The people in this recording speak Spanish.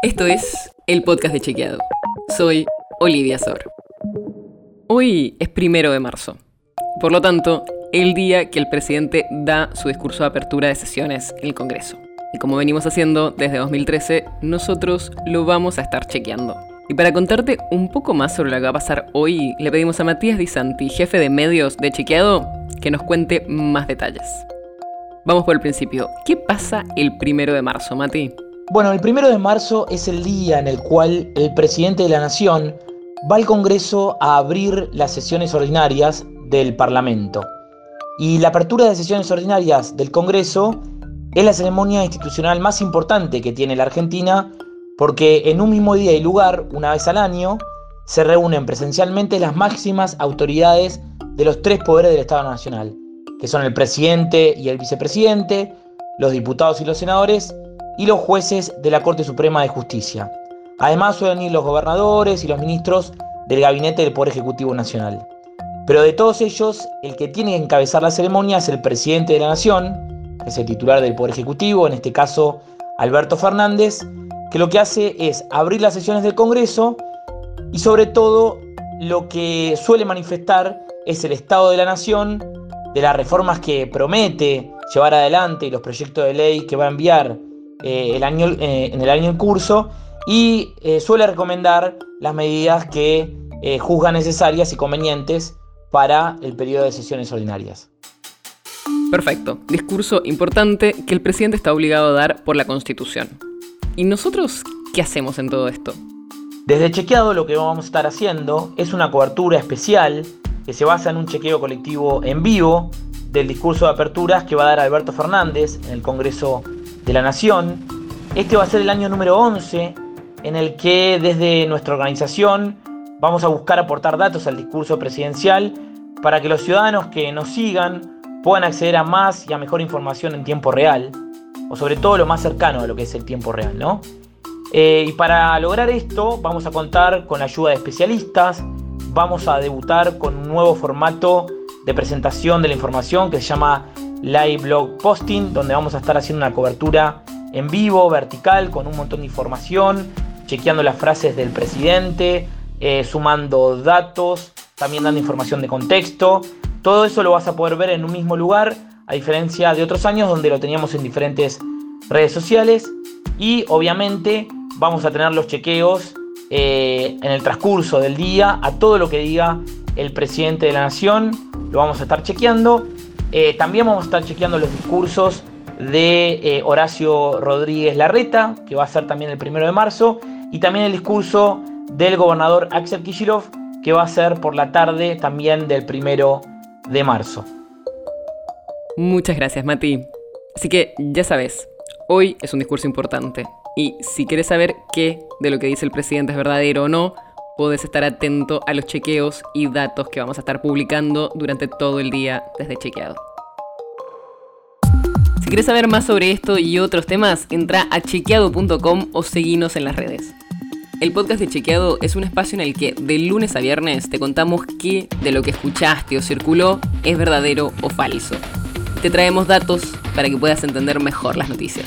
Esto es el podcast de Chequeado. Soy Olivia Sor. Hoy es primero de marzo. Por lo tanto, el día que el presidente da su discurso de apertura de sesiones en el Congreso. Y como venimos haciendo desde 2013, nosotros lo vamos a estar chequeando. Y para contarte un poco más sobre lo que va a pasar hoy, le pedimos a Matías Di Santi, jefe de medios de Chequeado, que nos cuente más detalles. Vamos por el principio. ¿Qué pasa el primero de marzo, Mati? Bueno, el primero de marzo es el día en el cual el presidente de la Nación va al Congreso a abrir las sesiones ordinarias del Parlamento. Y la apertura de sesiones ordinarias del Congreso es la ceremonia institucional más importante que tiene la Argentina porque en un mismo día y lugar, una vez al año, se reúnen presencialmente las máximas autoridades de los tres poderes del Estado Nacional, que son el presidente y el vicepresidente, los diputados y los senadores, y los jueces de la Corte Suprema de Justicia. Además suelen ir los gobernadores y los ministros del Gabinete del Poder Ejecutivo Nacional. Pero de todos ellos, el que tiene que encabezar la ceremonia es el presidente de la Nación, que es el titular del Poder Ejecutivo, en este caso Alberto Fernández, que lo que hace es abrir las sesiones del Congreso y sobre todo lo que suele manifestar es el estado de la nación, de las reformas que promete llevar adelante y los proyectos de ley que va a enviar eh, el año, eh, en el año en curso y eh, suele recomendar las medidas que juzga necesarias y convenientes para el periodo de sesiones ordinarias. Perfecto, discurso importante que el presidente está obligado a dar por la Constitución. ¿Y nosotros qué hacemos en todo esto? Desde Chequeado lo que vamos a estar haciendo es una cobertura especial que se basa en un chequeo colectivo en vivo del discurso de aperturas que va a dar Alberto Fernández en el Congreso de la Nación. Este va a ser el año número 11 en el que desde nuestra organización vamos a buscar aportar datos al discurso presidencial para que los ciudadanos que nos sigan puedan acceder a más y a mejor información en tiempo real o sobre todo lo más cercano a lo que es el tiempo real, ¿no? Eh, y para lograr esto vamos a contar con la ayuda de especialistas, vamos a debutar con un nuevo formato de presentación de la información que se llama Live Blog Posting, donde vamos a estar haciendo una cobertura en vivo, vertical, con un montón de información, chequeando las frases del presidente, eh, sumando datos, también dando información de contexto. Todo eso lo vas a poder ver en un mismo lugar a diferencia de otros años donde lo teníamos en diferentes redes sociales y obviamente vamos a tener los chequeos eh, en el transcurso del día a todo lo que diga el presidente de la nación, lo vamos a estar chequeando. Eh, también vamos a estar chequeando los discursos de eh, Horacio Rodríguez Larreta, que va a ser también el primero de marzo, y también el discurso del gobernador Axel Kishirov, que va a ser por la tarde también del primero de marzo. Muchas gracias, Mati. Así que ya sabes, hoy es un discurso importante. Y si quieres saber qué de lo que dice el presidente es verdadero o no, puedes estar atento a los chequeos y datos que vamos a estar publicando durante todo el día desde Chequeado. Si quieres saber más sobre esto y otros temas, entra a chequeado.com o seguinos en las redes. El podcast de Chequeado es un espacio en el que de lunes a viernes te contamos qué de lo que escuchaste o circuló es verdadero o falso te traemos datos para que puedas entender mejor las noticias.